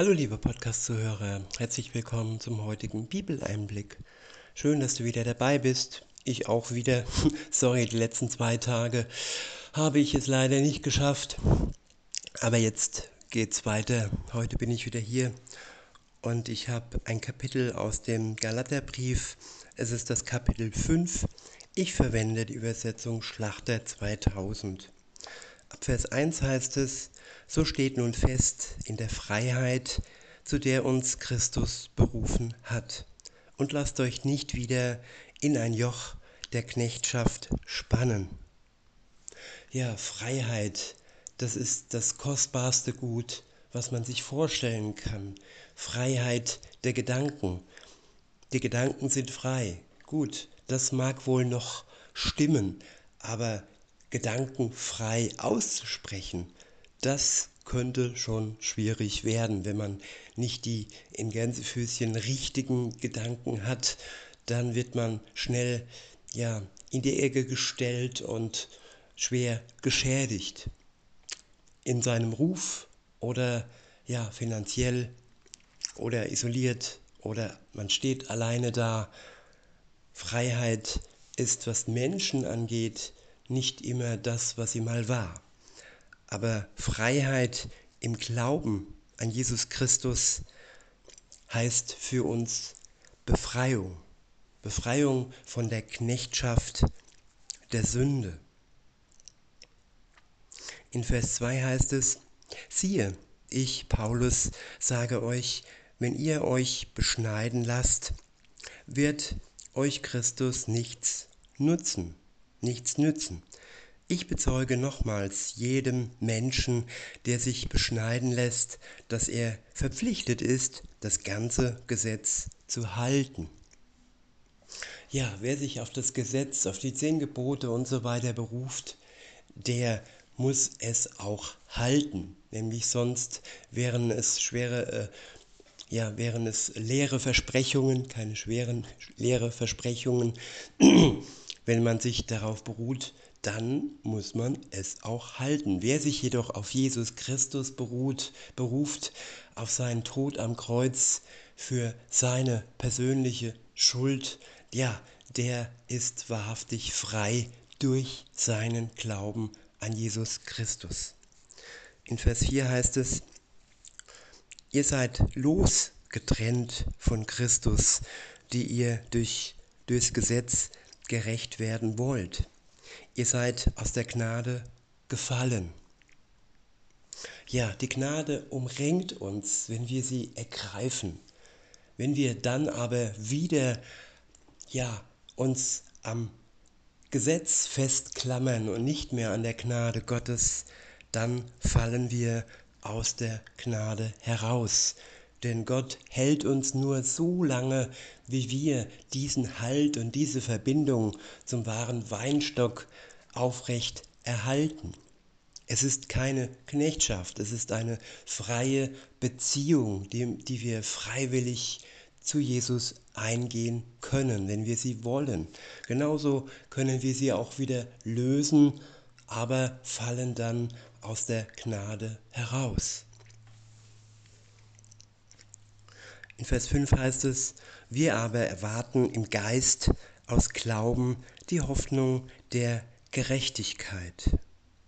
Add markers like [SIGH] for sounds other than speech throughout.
Hallo liebe Podcast-Zuhörer, herzlich willkommen zum heutigen Bibeleinblick. Schön, dass du wieder dabei bist. Ich auch wieder. [LAUGHS] Sorry, die letzten zwei Tage habe ich es leider nicht geschafft. Aber jetzt geht's weiter. Heute bin ich wieder hier und ich habe ein Kapitel aus dem Galaterbrief. Es ist das Kapitel 5. Ich verwende die Übersetzung Schlachter 2000. Ab Vers 1 heißt es, so steht nun fest in der Freiheit, zu der uns Christus berufen hat. Und lasst euch nicht wieder in ein Joch der Knechtschaft spannen. Ja, Freiheit, das ist das kostbarste Gut, was man sich vorstellen kann. Freiheit der Gedanken. Die Gedanken sind frei. Gut, das mag wohl noch stimmen, aber Gedanken frei auszusprechen, das könnte schon schwierig werden, wenn man nicht die in Gänsefüßchen richtigen Gedanken hat, dann wird man schnell ja in die Ecke gestellt und schwer geschädigt in seinem Ruf oder ja finanziell oder isoliert oder man steht alleine da. Freiheit ist, was Menschen angeht, nicht immer das, was sie mal war. Aber Freiheit im Glauben an Jesus Christus heißt für uns Befreiung. Befreiung von der Knechtschaft der Sünde. In Vers 2 heißt es, siehe, ich, Paulus, sage euch, wenn ihr euch beschneiden lasst, wird euch Christus nichts nutzen nichts nützen. Ich bezeuge nochmals jedem Menschen, der sich beschneiden lässt, dass er verpflichtet ist, das ganze Gesetz zu halten. Ja, wer sich auf das Gesetz, auf die zehn Gebote und so weiter beruft, der muss es auch halten, nämlich sonst wären es schwere, äh, ja, wären es leere Versprechungen, keine schweren leere Versprechungen, [CLEARS THROAT] Wenn man sich darauf beruht, dann muss man es auch halten. Wer sich jedoch auf Jesus Christus beruht, beruft, auf seinen Tod am Kreuz für seine persönliche Schuld, ja, der ist wahrhaftig frei durch seinen Glauben an Jesus Christus. In Vers 4 heißt es, ihr seid losgetrennt von Christus, die ihr durch, durchs Gesetz gerecht werden wollt. Ihr seid aus der Gnade gefallen. Ja, die Gnade umringt uns, wenn wir sie ergreifen. Wenn wir dann aber wieder ja, uns am Gesetz festklammern und nicht mehr an der Gnade Gottes, dann fallen wir aus der Gnade heraus. Denn Gott hält uns nur so lange, wie wir diesen Halt und diese Verbindung zum wahren Weinstock aufrecht erhalten. Es ist keine Knechtschaft, es ist eine freie Beziehung, die, die wir freiwillig zu Jesus eingehen können, wenn wir sie wollen. Genauso können wir sie auch wieder lösen, aber fallen dann aus der Gnade heraus. In Vers 5 heißt es, wir aber erwarten im Geist aus Glauben die Hoffnung der Gerechtigkeit.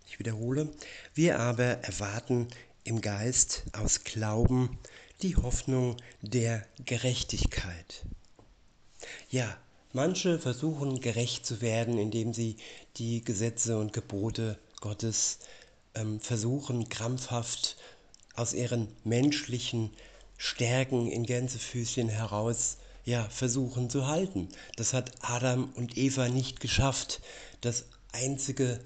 Ich wiederhole, wir aber erwarten im Geist aus Glauben die Hoffnung der Gerechtigkeit. Ja, manche versuchen gerecht zu werden, indem sie die Gesetze und Gebote Gottes ähm, versuchen, krampfhaft aus ihren menschlichen Stärken in Gänsefüßchen heraus ja, versuchen zu halten. Das hat Adam und Eva nicht geschafft. Das einzige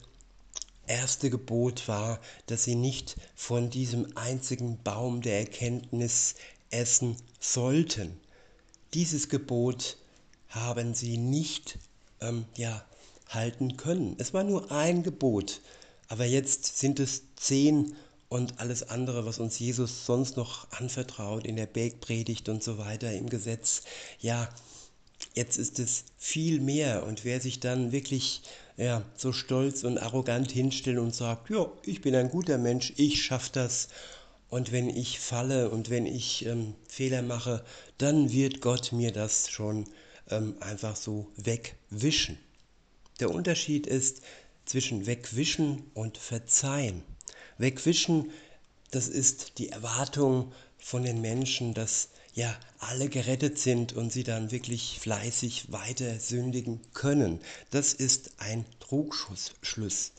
erste Gebot war, dass sie nicht von diesem einzigen Baum der Erkenntnis essen sollten. Dieses Gebot haben sie nicht ähm, ja, halten können. Es war nur ein Gebot, aber jetzt sind es zehn und alles andere, was uns Jesus sonst noch anvertraut in der Bergpredigt und so weiter im Gesetz, ja, jetzt ist es viel mehr. Und wer sich dann wirklich ja, so stolz und arrogant hinstellt und sagt, ja, ich bin ein guter Mensch, ich schaffe das, und wenn ich falle und wenn ich ähm, Fehler mache, dann wird Gott mir das schon ähm, einfach so wegwischen. Der Unterschied ist zwischen wegwischen und verzeihen. Wegwischen, das ist die Erwartung von den Menschen, dass ja alle gerettet sind und sie dann wirklich fleißig weiter sündigen können. Das ist ein Trugschluss.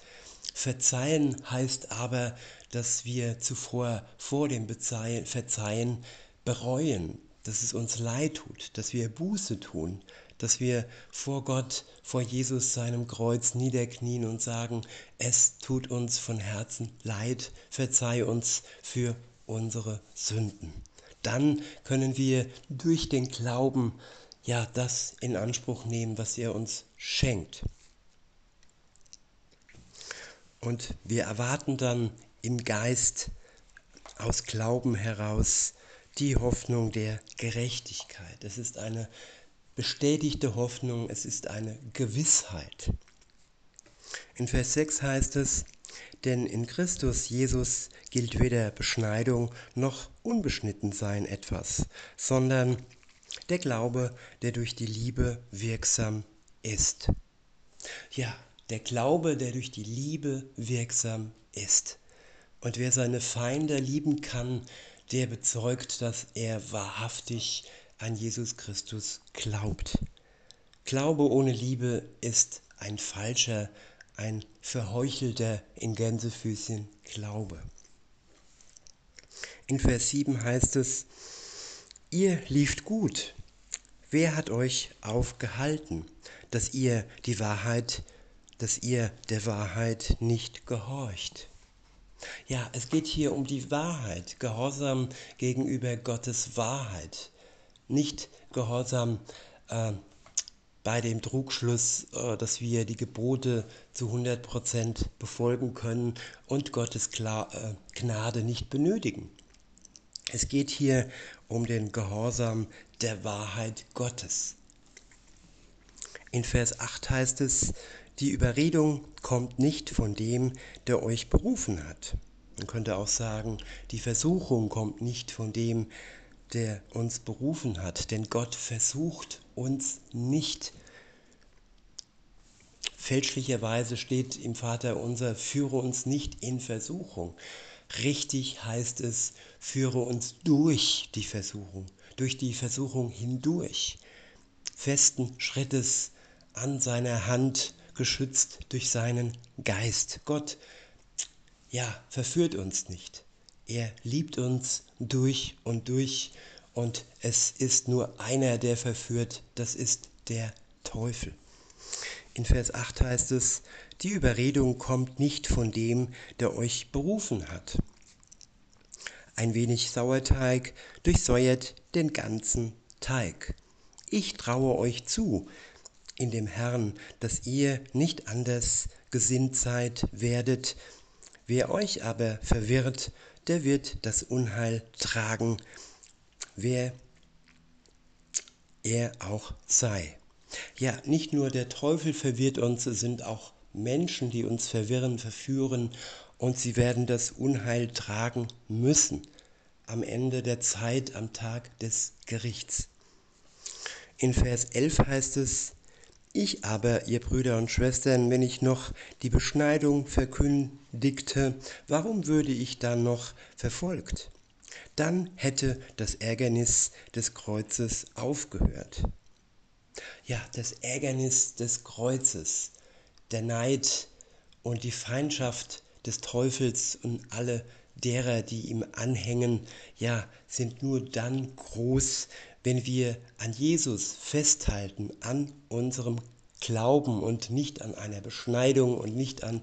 Verzeihen heißt aber, dass wir zuvor vor dem Verzeihen bereuen, dass es uns leid tut, dass wir Buße tun, dass wir vor Gott, vor Jesus seinem Kreuz niederknien und sagen, es tut uns von Herzen leid, verzeih uns für unsere Sünden. Dann können wir durch den Glauben ja das in Anspruch nehmen, was er uns schenkt. Und wir erwarten dann im Geist aus Glauben heraus die Hoffnung der Gerechtigkeit. Es ist eine bestätigte Hoffnung, es ist eine Gewissheit. In Vers 6 heißt es, denn in Christus Jesus gilt weder Beschneidung noch Unbeschnittensein etwas, sondern der Glaube, der durch die Liebe wirksam ist. Ja, der Glaube, der durch die Liebe wirksam ist. Und wer seine Feinde lieben kann, der bezeugt, dass er wahrhaftig an Jesus Christus glaubt. Glaube ohne Liebe ist ein falscher, ein verheuchelter in Gänsefüßchen Glaube. In Vers 7 heißt es, ihr lieft gut. Wer hat euch aufgehalten, dass ihr die Wahrheit, dass ihr der Wahrheit nicht gehorcht? Ja, es geht hier um die Wahrheit, Gehorsam gegenüber Gottes Wahrheit, nicht Gehorsam äh, bei dem Trugschluss, äh, dass wir die Gebote zu 100% befolgen können und Gottes äh, Gnade nicht benötigen. Es geht hier um den Gehorsam der Wahrheit Gottes. In Vers 8 heißt es, die Überredung kommt nicht von dem, der euch berufen hat. Man könnte auch sagen, die Versuchung kommt nicht von dem, der uns berufen hat, denn Gott versucht uns nicht. Fälschlicherweise steht im Vater unser, führe uns nicht in Versuchung. Richtig heißt es, führe uns durch die Versuchung, durch die Versuchung hindurch. Festen Schrittes an seiner Hand geschützt durch seinen Geist. Gott, ja, verführt uns nicht. Er liebt uns durch und durch und es ist nur einer, der verführt, das ist der Teufel. In Vers 8 heißt es, die Überredung kommt nicht von dem, der euch berufen hat. Ein wenig Sauerteig durchsäuert den ganzen Teig. Ich traue euch zu, in dem Herrn, dass ihr nicht anders gesinnt seid werdet. Wer euch aber verwirrt, der wird das Unheil tragen, wer er auch sei. Ja, nicht nur der Teufel verwirrt uns, es sind auch Menschen, die uns verwirren, verführen und sie werden das Unheil tragen müssen am Ende der Zeit, am Tag des Gerichts. In Vers 11 heißt es, ich aber, ihr Brüder und Schwestern, wenn ich noch die Beschneidung verkündigte, warum würde ich dann noch verfolgt? Dann hätte das Ärgernis des Kreuzes aufgehört. Ja, das Ärgernis des Kreuzes, der Neid und die Feindschaft des Teufels und alle derer, die ihm anhängen, ja, sind nur dann groß, wenn wir an Jesus festhalten, an unserem Glauben und nicht an einer Beschneidung und nicht an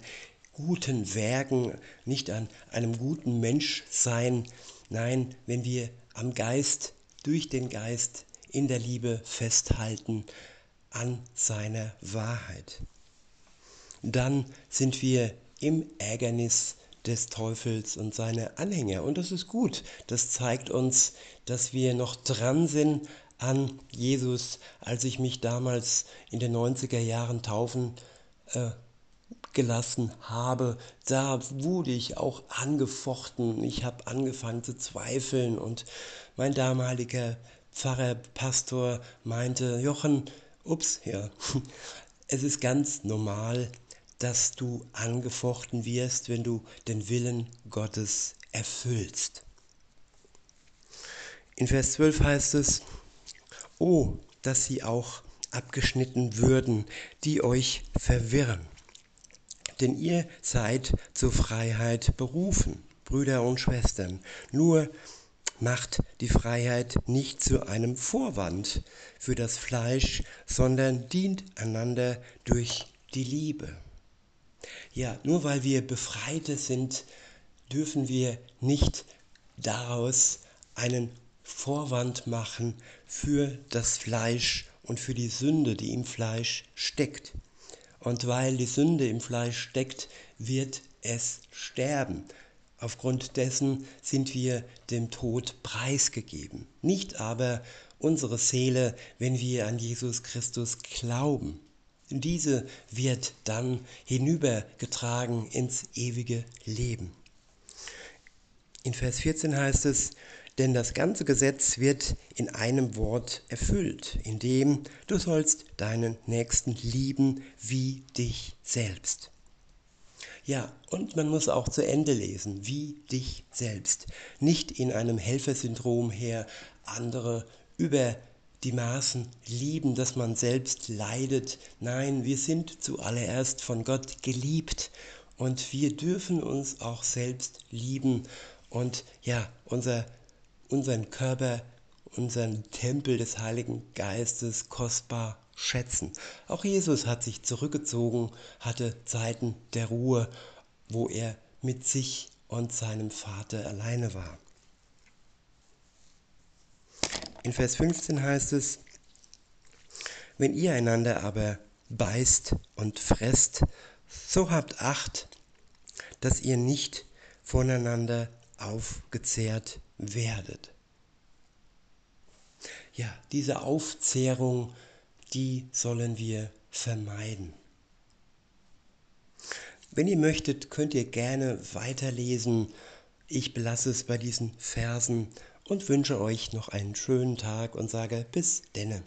guten Werken, nicht an einem guten Menschsein. Nein, wenn wir am Geist, durch den Geist in der Liebe festhalten, an seiner Wahrheit. Dann sind wir im Ärgernis des Teufels und seine Anhänger. Und das ist gut. Das zeigt uns, dass wir noch dran sind an Jesus. Als ich mich damals in den 90er Jahren taufen äh, gelassen habe, da wurde ich auch angefochten. Ich habe angefangen zu zweifeln und mein damaliger Pfarrer, Pastor meinte, Jochen, ups, ja, [LAUGHS] es ist ganz normal, dass du angefochten wirst, wenn du den Willen Gottes erfüllst. In Vers 12 heißt es, oh, dass sie auch abgeschnitten würden, die euch verwirren. Denn ihr seid zur Freiheit berufen, Brüder und Schwestern. Nur macht die Freiheit nicht zu einem Vorwand für das Fleisch, sondern dient einander durch die Liebe. Ja, nur weil wir Befreite sind, dürfen wir nicht daraus einen Vorwand machen für das Fleisch und für die Sünde, die im Fleisch steckt. Und weil die Sünde im Fleisch steckt, wird es sterben. Aufgrund dessen sind wir dem Tod preisgegeben. Nicht aber unsere Seele, wenn wir an Jesus Christus glauben. Diese wird dann hinübergetragen ins ewige Leben. In Vers 14 heißt es, denn das ganze Gesetz wird in einem Wort erfüllt, in dem du sollst deinen Nächsten lieben wie dich selbst. Ja, und man muss auch zu Ende lesen, wie dich selbst. Nicht in einem Helfersyndrom her andere über die Maßen lieben, dass man selbst leidet. Nein, wir sind zuallererst von Gott geliebt und wir dürfen uns auch selbst lieben und ja, unser unseren Körper, unseren Tempel des Heiligen Geistes kostbar schätzen. Auch Jesus hat sich zurückgezogen, hatte Zeiten der Ruhe, wo er mit sich und seinem Vater alleine war. In Vers 15 heißt es, wenn ihr einander aber beißt und fresst, so habt Acht, dass ihr nicht voneinander aufgezehrt werdet. Ja, diese Aufzehrung, die sollen wir vermeiden. Wenn ihr möchtet, könnt ihr gerne weiterlesen. Ich belasse es bei diesen Versen und wünsche euch noch einen schönen Tag und sage bis denne.